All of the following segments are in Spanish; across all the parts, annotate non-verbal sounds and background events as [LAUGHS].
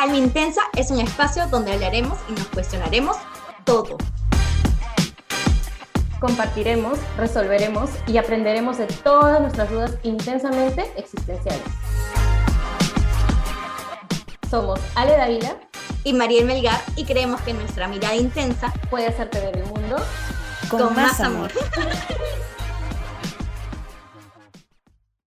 Alma Intensa es un espacio donde hablaremos y nos cuestionaremos todo. Compartiremos, resolveremos y aprenderemos de todas nuestras dudas intensamente existenciales. Somos Ale Davila y Mariel Melgar y creemos que nuestra mirada intensa puede hacerte ver el mundo con, más, amor. [LAUGHS]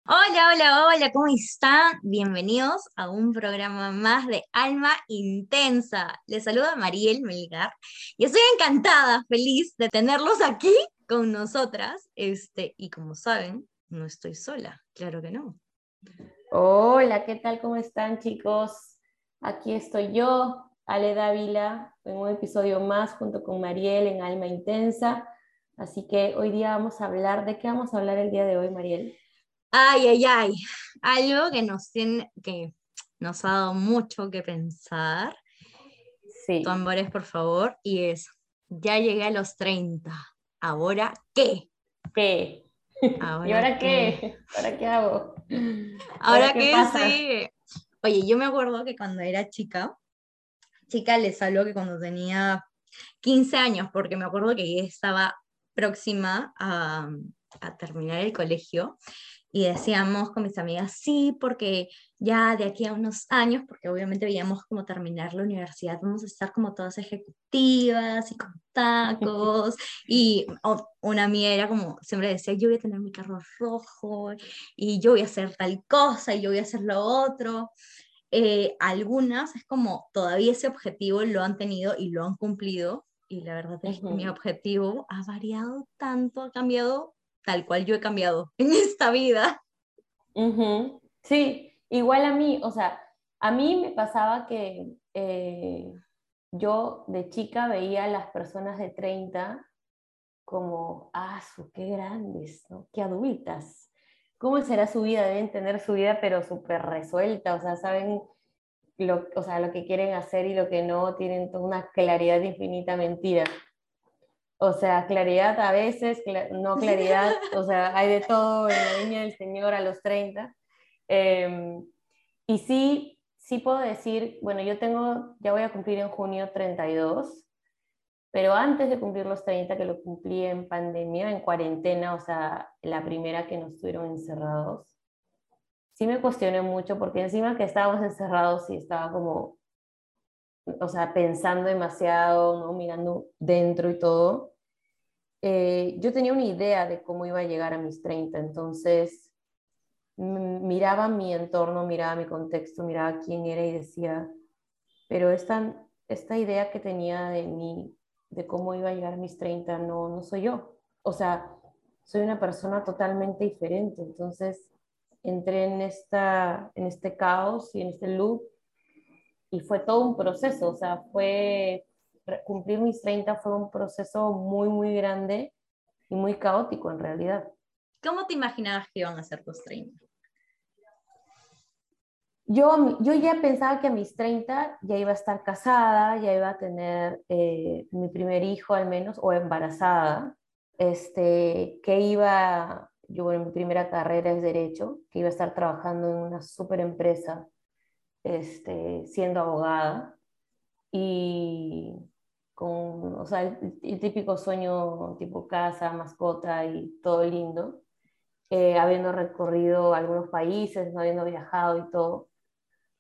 Hola, hola, hola, ¿cómo están? Bienvenidos a un programa más de Alma Intensa. Les saluda Mariel Melgar y estoy encantada, feliz de tenerlos aquí con nosotras. Este, y como saben, no estoy sola, claro que no. Hola, ¿qué tal? ¿Cómo están, chicos? Aquí estoy yo, Ale Dávila, en un episodio más junto con Mariel en Alma Intensa. Así que hoy día vamos a hablar, ¿de qué vamos a hablar el día de hoy, Mariel? Ay, ay, ay. Algo que nos tiene, que nos ha dado mucho que pensar. Sí. Tambores, por favor. Y es, ya llegué a los 30. ¿Ahora qué? ¿Qué? ¿Y ahora qué? ¿Ahora qué hago? ¿Ahora, qué? Sí. Oye, yo me acuerdo que cuando era chica, chica les hablo que cuando tenía 15 años, porque me acuerdo que estaba próxima a, a terminar el colegio y decíamos con mis amigas, sí, porque ya de aquí a unos años, porque obviamente veíamos como terminar la universidad, vamos a estar como todas ejecutivas y con tacos, [LAUGHS] y una amiga era como, siempre decía, yo voy a tener mi carro rojo, y yo voy a hacer tal cosa, y yo voy a hacer lo otro. Eh, algunas es como todavía ese objetivo lo han tenido y lo han cumplido, y la verdad es que mi objetivo ha variado tanto, ha cambiado tal cual yo he cambiado [LAUGHS] en esta vida. Sí, igual a mí, o sea, a mí me pasaba que eh, yo de chica veía a las personas de 30 como, ah, qué grandes, ¿no? qué adultas. ¿Cómo será su vida? Deben tener su vida, pero súper resuelta, o sea, saben lo, o sea, lo que quieren hacer y lo que no, tienen toda una claridad infinita mentira. O sea, claridad a veces, no claridad, [LAUGHS] o sea, hay de todo en la línea del Señor a los 30. Em, y sí, sí puedo decir, bueno, yo tengo, ya voy a cumplir en junio 32, pero antes de cumplir los 30, que lo cumplí en pandemia, en cuarentena, o sea, la primera que nos tuvieron encerrados, sí me cuestioné mucho porque encima que estábamos encerrados y estaba como o sea, pensando demasiado, ¿no? mirando dentro y todo, eh, yo tenía una idea de cómo iba a llegar a mis 30, entonces miraba mi entorno, miraba mi contexto, miraba quién era y decía, pero esta, esta idea que tenía de mí, de cómo iba a llegar a mis 30, no, no soy yo. O sea, soy una persona totalmente diferente. Entonces entré en, esta, en este caos y en este loop y fue todo un proceso, o sea, fue cumplir mis 30 fue un proceso muy, muy grande y muy caótico en realidad. ¿Cómo te imaginabas que iban a ser tus 30? Yo, yo ya pensaba que a mis 30 ya iba a estar casada, ya iba a tener eh, mi primer hijo al menos, o embarazada, este, que iba, yo en mi primera carrera es derecho, que iba a estar trabajando en una super empresa este, siendo abogada y con, o sea, el, típico sueño tipo casa, mascota y todo lindo, eh, habiendo recorrido algunos países, no habiendo viajado y todo,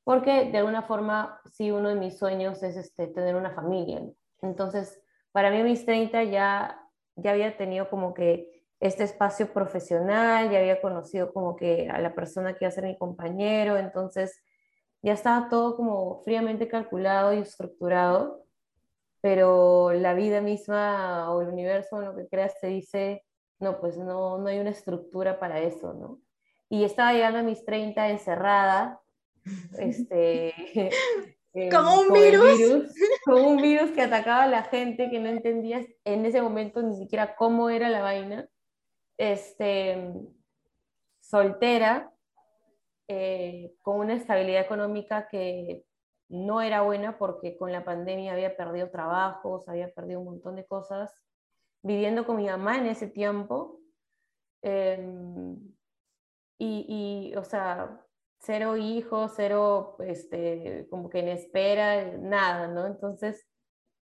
porque de alguna forma sí uno de mis sueños es este, tener una familia. Entonces, para mí mis 30 ya, ya había tenido como que este espacio profesional, ya había conocido como que a la persona que iba a ser mi compañero, entonces ya estaba todo como fríamente calculado y estructurado, pero la vida misma o el universo, lo que creas, te dice, no, pues no, no hay una estructura para eso, ¿no? Y estaba llegando a mis 30 encerrada, [LAUGHS] este... [LAUGHS] como un virus. virus. [LAUGHS] Como un virus que atacaba a la gente que no entendía en ese momento ni siquiera cómo era la vaina. Este, soltera, eh, con una estabilidad económica que no era buena porque con la pandemia había perdido trabajos, había perdido un montón de cosas, viviendo con mi mamá en ese tiempo. Em, y, y, o sea, cero hijos, cero, este, como que en espera, nada, ¿no? Entonces,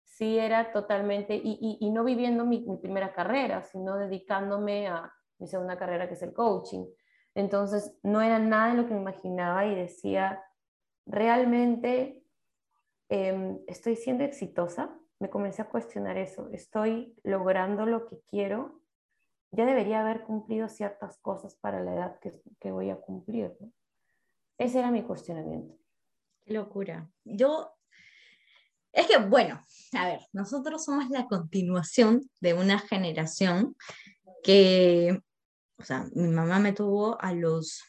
sí era totalmente, y, y, no viviendo mi, mi, primera carrera, sino dedicándome a mi segunda carrera, que es el coaching. Entonces, no era nada de lo que me imaginaba y decía, realmente em, estoy siendo exitosa. Me comencé a cuestionar eso. Estoy logrando lo que quiero. Ya debería haber cumplido ciertas cosas para la edad que, que voy a cumplir. Ese era mi cuestionamiento. Qué locura. Yo, es que, bueno, a ver, nosotros somos la continuación de una generación que, o sea, mi mamá me tuvo a los,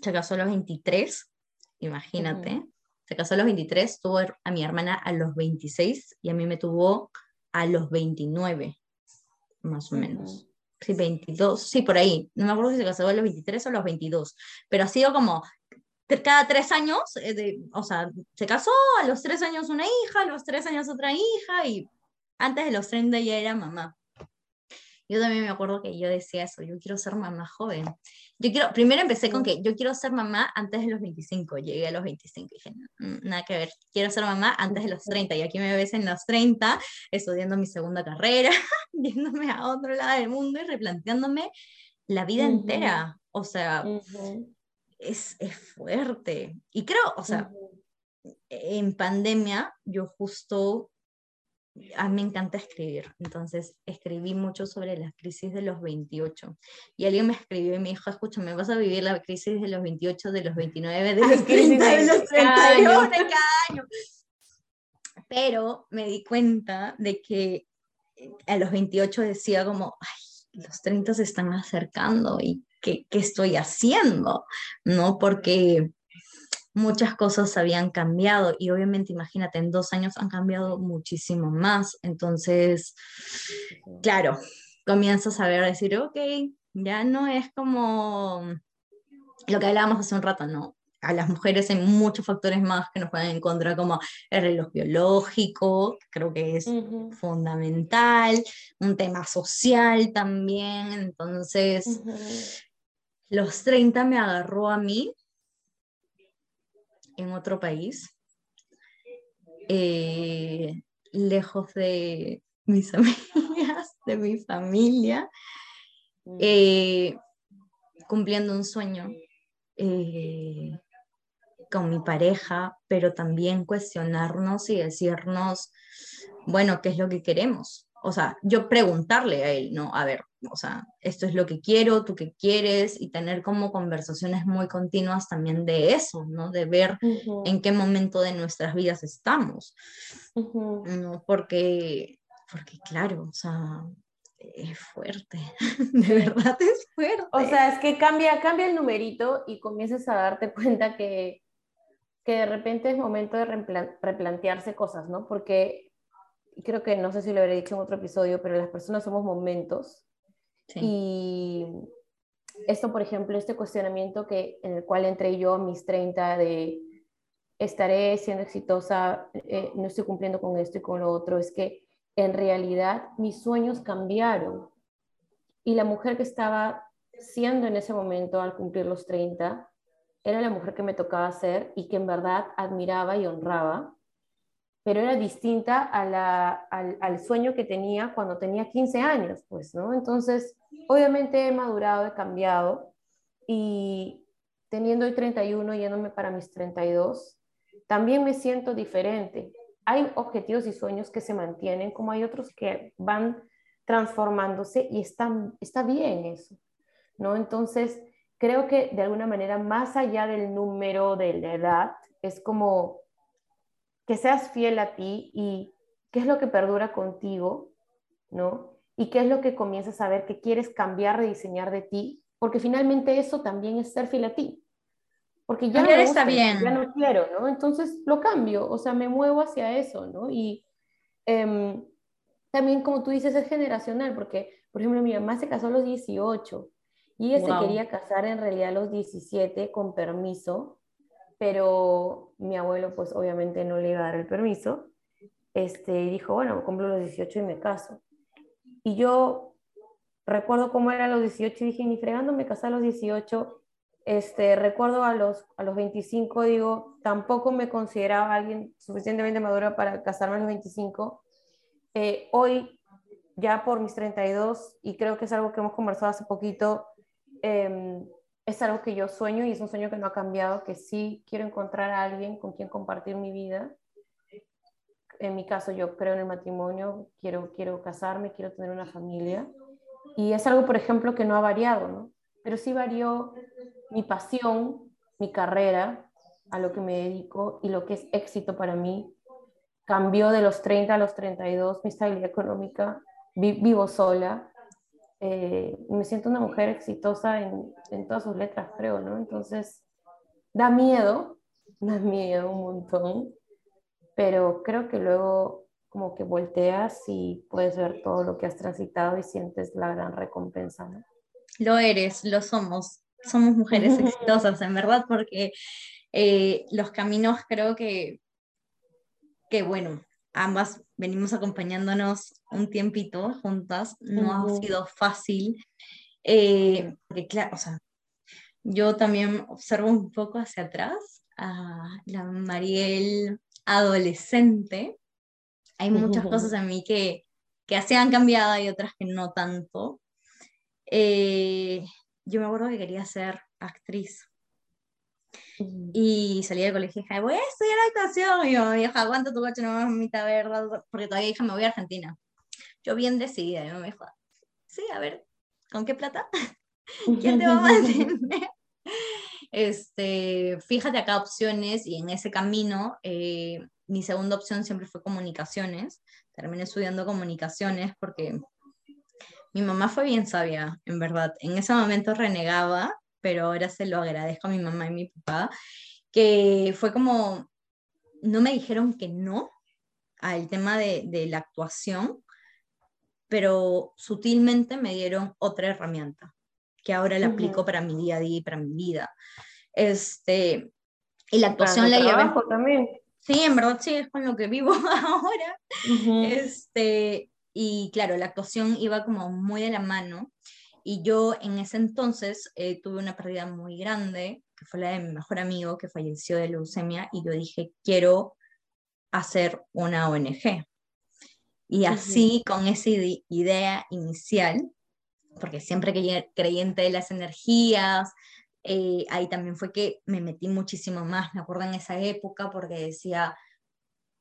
se casó a los 23, imagínate, se casó a los 23, tuvo a mi hermana a los 26 y a mí me tuvo a los 29, más o menos. Sí, 22, sí, por ahí, no me acuerdo si se casó a los 23 o a los 22, pero ha sido como cada tres años, eh, o sea, se casó, a los tres años una hija, a los tres años otra hija, y antes de los 30 ya era mamá. Yo también me acuerdo que yo decía eso, yo quiero ser mamá joven. Yo quiero, primero empecé con que yo quiero ser mamá antes de los 25, llegué a los 25 y dije, nada que ver, quiero ser mamá antes de los 30 y aquí me ves en los 30 estudiando mi segunda carrera, [LAUGHS] yéndome a otro lado del mundo y replanteándome la vida entera. O sea, es, es, fuerte. Y creo, o sea, en pandemia yo justo a mí me encanta escribir, entonces escribí mucho sobre la crisis de los 28. Y alguien me escribió y me dijo, escúchame, vas a vivir la crisis de los 28, de los 29, de los 30, de los 31 de cada año. Pero me di cuenta de que a los 28 decía como, ay, los 30 se están acercando y ¿qué, qué estoy haciendo? ¿No? Porque muchas cosas habían cambiado y obviamente imagínate, en dos años han cambiado muchísimo más. Entonces, claro, comienzas a ver, a decir, ok, ya no es como lo que hablábamos hace un rato, ¿no? A las mujeres hay muchos factores más que nos pueden encontrar, como el reloj biológico, creo que es fundamental, un tema social también. Entonces, los 30 me agarró a mí en otro país, eh, lejos de mis [LAUGHS] amigas, de mi familia, mm. eh, cumpliendo un sueño eh, con mi pareja, pero también cuestionarnos y decirnos, bueno, ¿qué es lo que queremos? O sea, yo preguntarle a él, ¿no? A ver, o sea, esto es lo que quiero, tú qué quieres, y tener como conversaciones muy continuas también de eso, ¿no? De ver en qué momento de nuestras vidas estamos, ¿no? Porque, porque claro, o sea, es fuerte, [LAUGHS] de verdad es fuerte. O sea, es que cambia, cambia el numerito y comienzas a darte cuenta que, que de repente es momento de replantearse cosas, ¿no? Porque creo que no sé si lo habré dicho en otro episodio, pero las personas somos momentos y esto, por ejemplo, este cuestionamiento que, en el cual entré yo a mis 30 de estaré siendo exitosa, eh, no estoy cumpliendo con esto y con lo otro, es que en realidad mis sueños cambiaron. Y la mujer que estaba siendo en ese momento al cumplir los 30 era la mujer que me tocaba ser y que en verdad admiraba y honraba pero era distinta al, sueño que tenía cuando tenía 15 años, pues, ¿no? Entonces, obviamente he madurado, he cambiado y teniendo hoy 31, yéndome para mis 32, también me siento diferente. Hay objetivos y sueños que se mantienen, como hay otros que van transformándose y están, está bien eso, ¿no? Entonces, creo que de alguna manera, más allá del número de la edad, es como que seas fiel a ti y qué es lo que perdura contigo, ¿no? Y qué es lo que comienzas a ver que quieres cambiar, rediseñar de ti, porque finalmente eso también es ser fiel a ti. Porque ya no, está bien. ya no quiero, ¿no? Entonces lo cambio, o sea, me muevo hacia eso, ¿no? Y em, también, como tú dices, es generacional, porque, por ejemplo, mi mamá se casó a los 18 y ella se quería casar en realidad a los 17 con permiso, pero mi abuelo pues obviamente no le iba a dar el permiso, este, dijo, bueno, cumplo los 18 y me caso. Y yo recuerdo cómo era los 18 y dije, ni fregando me casé a los 18, Este, recuerdo a los, a los 25, digo, tampoco me consideraba alguien suficientemente madura para casarme a los 25. Eh, hoy, ya por mis 32, y creo que es algo que hemos conversado hace poquito, em, es algo que yo sueño y es un sueño que no ha cambiado, que sí quiero encontrar a alguien con quien compartir mi vida. En mi caso, yo creo en el matrimonio, quiero, quiero casarme, quiero tener una familia. Y es algo, por ejemplo, que no ha variado, ¿no? Pero sí varió mi pasión, mi carrera, a lo que me dedico y lo que es éxito para mí. Cambió de los 30 a los 32, mi estabilidad económica, vivo sola, eh, me siento una mujer exitosa en, en, todas sus letras, creo, ¿no? Entonces, da miedo, [LAUGHS] da miedo un montón, pero creo que luego como que volteas y puedes ver todo lo que has transitado y sientes la gran recompensa, ¿no? Lo eres, lo somos, somos mujeres [LAUGHS] exitosas, en verdad, porque eh, los caminos creo que, que, bueno, ambas venimos acompañándonos un tiempito juntas, no ha sido fácil, eh, porque claro, o sea, yo también observo un poco hacia atrás a la Mariel adolescente, hay muchas cosas en mí que, que se han cambiado y otras que no tanto. Eh, yo me acuerdo que quería ser actriz. Y salí del colegio y dije, voy a estudiar actuación. Y yo, vieja, aguanta tu coche, no mamita, verdad, porque todavía dije, me voy a Argentina. Yo bien decidida, y me dijo, sí, a ver, ¿con qué plata? [LAUGHS] ¿Quién te va a mantener? [LAUGHS] Este, fíjate acá opciones y en ese camino eh, mi segunda opción siempre fue comunicaciones. Terminé estudiando comunicaciones porque mi mamá fue bien sabia, en verdad. En ese momento renegaba, pero ahora se lo agradezco a mi mamá y mi papá, que fue como, no me dijeron que no al tema de, de la actuación, pero sutilmente me dieron otra herramienta que ahora la aplico para mi día a día y para mi vida. Este, y la actuación la llevé. también. Sí, en verdad sí, es con lo que vivo [LAUGHS] ahora. este, y claro, la actuación iba como muy de la mano. Y yo en ese entonces eh, tuve una pérdida muy grande, que fue la de mi mejor amigo que falleció de leucemia, y yo dije, quiero hacer una ONG. Y así, con esa idea inicial, porque siempre creyente de las energías, eh, ahí también fue que me metí muchísimo más, me acuerdo en esa época, porque decía,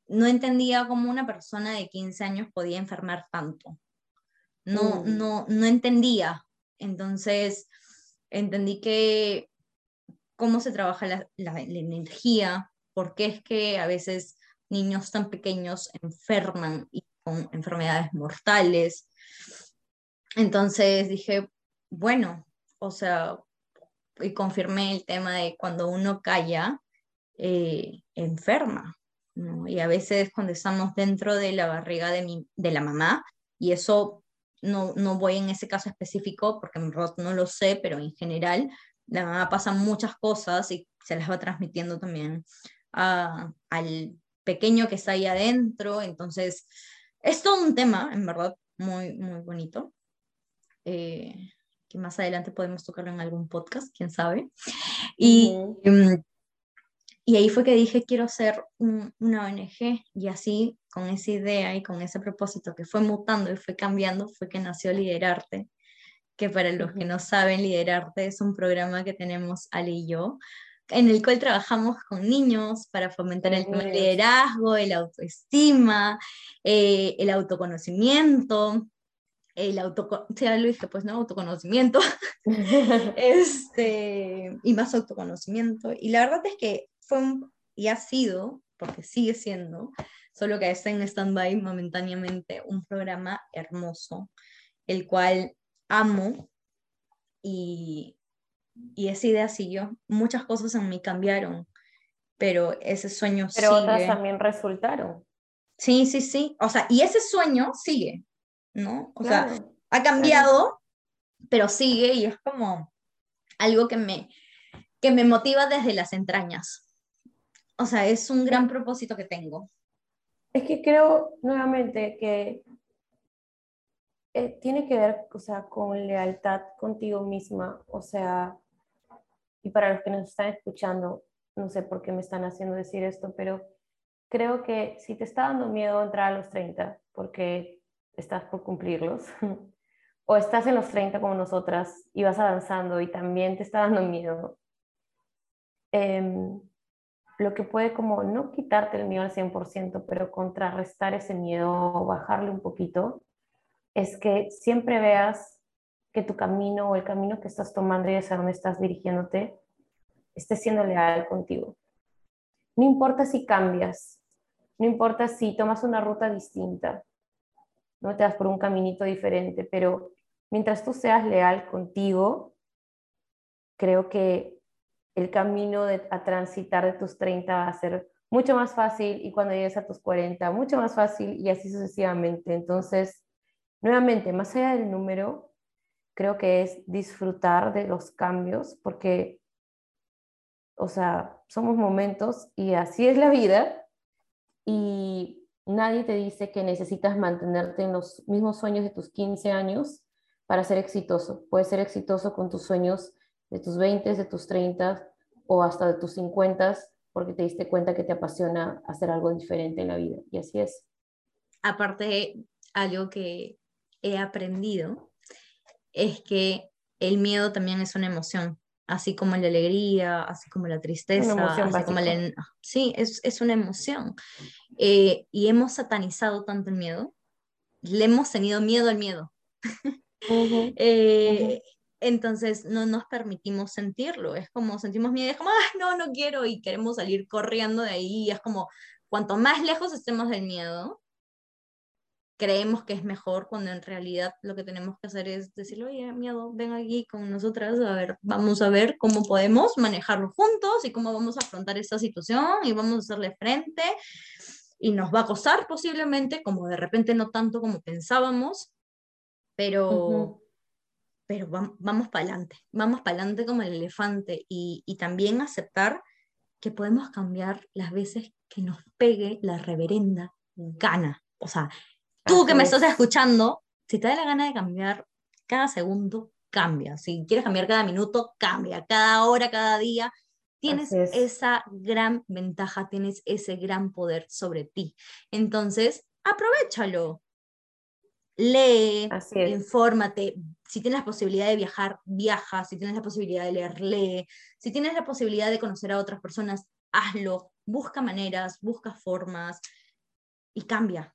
no entendía cómo una persona de 15 años podía enfermar tanto. No, mm. no, no entendía. Entonces, entendí que cómo se trabaja la, energía, por qué es que a veces niños tan pequeños enferman y con enfermedades mortales. Entonces dije, bueno, o sea, y confirmé el tema de cuando uno calla, eh, enferma. Y a veces cuando estamos dentro de la barriga de, mi, de la mamá, y eso no, no voy en ese caso específico porque no lo sé, pero en general la mamá pasa muchas cosas y se las va transmitiendo también a, al pequeño que está ahí adentro. Entonces, es todo un tema, en verdad, muy, muy bonito. Eh, que más adelante podemos tocarlo en algún podcast, quién sabe. Y, y ahí fue que dije, quiero hacer una ONG y así, con esa idea y con ese propósito que fue mutando y fue cambiando, fue que nació Liderarte, que para los que no saben, Liderarte es un programa que tenemos Ale y yo, en el cual trabajamos con niños para fomentar el liderazgo, el autoestima, eh, el autoconocimiento, el autoconocimiento, ya lo dije, pues no, autoconocimiento, [LAUGHS] [LAUGHS] este, y más autoconocimiento. Y la verdad es que fue y ha sido, porque sigue siendo, solo que está en stand-by momentáneamente, un programa hermoso, el cual amo y, y esa idea siguió. Muchas cosas en mí cambiaron, pero ese sueño sigue. Pero otras también resultaron. Sí, sí, sí. O sea, y ese sueño sigue, ¿no? O sea, ha cambiado, pero sigue y es como algo que me, que me motiva desde las entrañas. O sea, es un gran propósito que tengo. Es que creo nuevamente que eh, tiene que ver, o sea, con lealtad contigo misma. O sea, y para los que nos están escuchando, no sé por qué me están haciendo decir esto, pero creo que si te está dando miedo entrar a los 30, porque estás por cumplirlos, [LAUGHS] o estás en los 30 como nosotras y vas avanzando y también te está dando miedo, em, lo que puede como no quitarte el miedo al 100%, pero contrarrestar ese miedo bajarle un poquito, es que siempre veas que tu camino o el camino que estás tomando y hacia dónde estás dirigiéndote esté siendo leal contigo. No importa si cambias, no importa si tomas una ruta distinta, no te das por un caminito diferente, pero mientras tú seas leal contigo, creo que el camino a transitar de tus 30 va a ser mucho más fácil y cuando llegues a tus 40, mucho más fácil y así sucesivamente. Entonces, nuevamente, más allá del número, creo que es disfrutar de los cambios porque, o sea, somos momentos y así es la vida y nadie te dice que necesitas mantenerte en los mismos sueños de tus 15 años para ser exitoso. Puedes ser exitoso con tus sueños de tus 20, de tus 30 o hasta de tus 50 porque te diste cuenta que te apasiona hacer algo diferente en la vida. Y así es. Aparte, algo que he aprendido es que el miedo también es una emoción, así como la alegría, así como la tristeza, así como la... Sí, es, es una emoción. Eh, y hemos satanizado tanto el miedo, le hemos tenido miedo al miedo. [LAUGHS] Eh, entonces no nos permitimos sentirlo, es como sentimos miedo, es como, ah, no, no quiero y queremos salir corriendo de ahí, es como, cuanto más lejos estemos del miedo, creemos que es mejor cuando en realidad lo que tenemos que hacer es decirle, oye, miedo, ven aquí con nosotras, a ver, vamos a ver cómo podemos manejarlo juntos y cómo vamos a afrontar esta situación y vamos a hacerle frente y nos va a costar posiblemente, como de repente no tanto como pensábamos, pero, pero vamos para adelante, vamos para adelante como el elefante y, y también aceptar que podemos cambiar las veces que nos pegue la reverenda gana. O sea, Tú que me estás escuchando, si te da la gana de cambiar cada segundo, cambia. Si quieres cambiar cada minuto, cambia. Cada hora, cada día. Tienes esa gran ventaja, tienes ese gran poder sobre ti. Entonces, aprovechalo. Lee, infórmate. Si tienes la posibilidad de viajar, viaja. Si tienes la posibilidad de leer, lee. Si tienes la posibilidad de conocer a otras personas, hazlo. Busca maneras, busca formas y cambia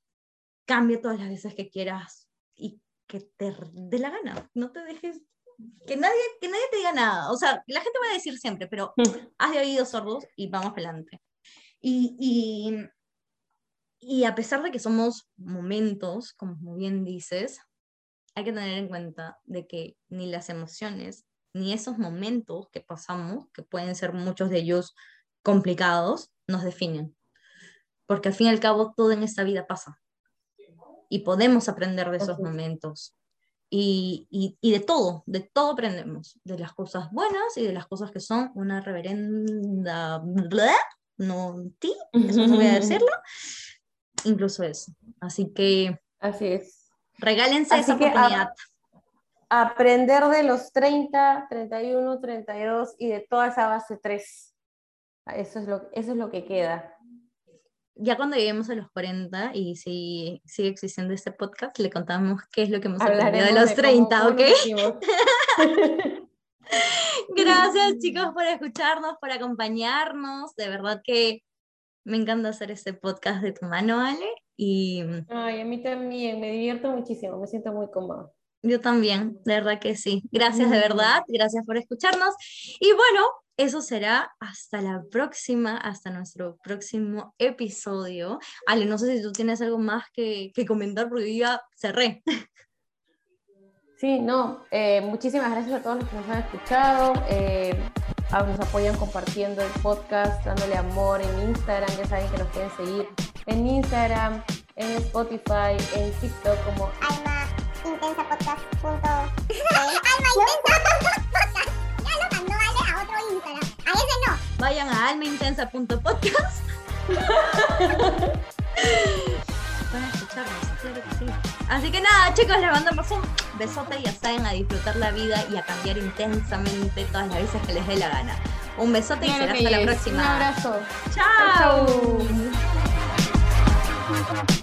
cambia todas las veces que quieras y que te dé la gana. No te dejes, que nadie, que nadie te diga nada. O sea, la gente va a decir siempre, pero mm. haz de oídos sordos y vamos adelante. Y, y, y a pesar de que somos momentos, como bien dices, hay que tener en cuenta de que ni las emociones, ni esos momentos que pasamos, que pueden ser muchos de ellos complicados, nos definen. Porque al fin y al cabo todo en esta vida pasa y podemos aprender de esos momentos. Y, y, de todo, de todo aprendemos, de las cosas buenas y de las cosas que son una reverenda no ti, eso no voy a [LAUGHS] decirlo, incluso eso. Así que así es. Regálense esa oportunidad. aprender de los 30, 31, 32 y de toda esa base 3. Eso es lo, eso es lo que queda ya cuando lleguemos a los 40 y si sigue existiendo este podcast, le contamos qué es lo que hemos aprendido de los 30, ¿ok? [LAUGHS] Gracias chicos por escucharnos, por acompañarnos. De verdad que me encanta hacer este podcast de tu mano, Ale. Y... Ay, a mí también, me divierto muchísimo, me siento muy cómoda. Yo también, de verdad que sí. Gracias de verdad, gracias por escucharnos. Y bueno, eso será hasta la próxima, hasta nuestro próximo episodio. Ale, no sé si tú tienes algo más que, comentar porque yo ya cerré. Sí, no, eh, muchísimas gracias a todos los que nos han escuchado, eh, nos apoyan compartiendo el podcast, dándole amor en Instagram, ya saben que nos pueden seguir en Instagram, en Spotify, en TikTok como Alma Intensa Podcast. Alma Intensa a ese no. Vayan a almaintensa.podcast. [LAUGHS] para escucharnos, claro que sí. Así que nada, chicos, les mandamos un besote, y ya saben, a disfrutar la vida y a cambiar intensamente todas las veces que les dé la gana. Un besote y será hasta la próxima. Un abrazo. Chao. Chao.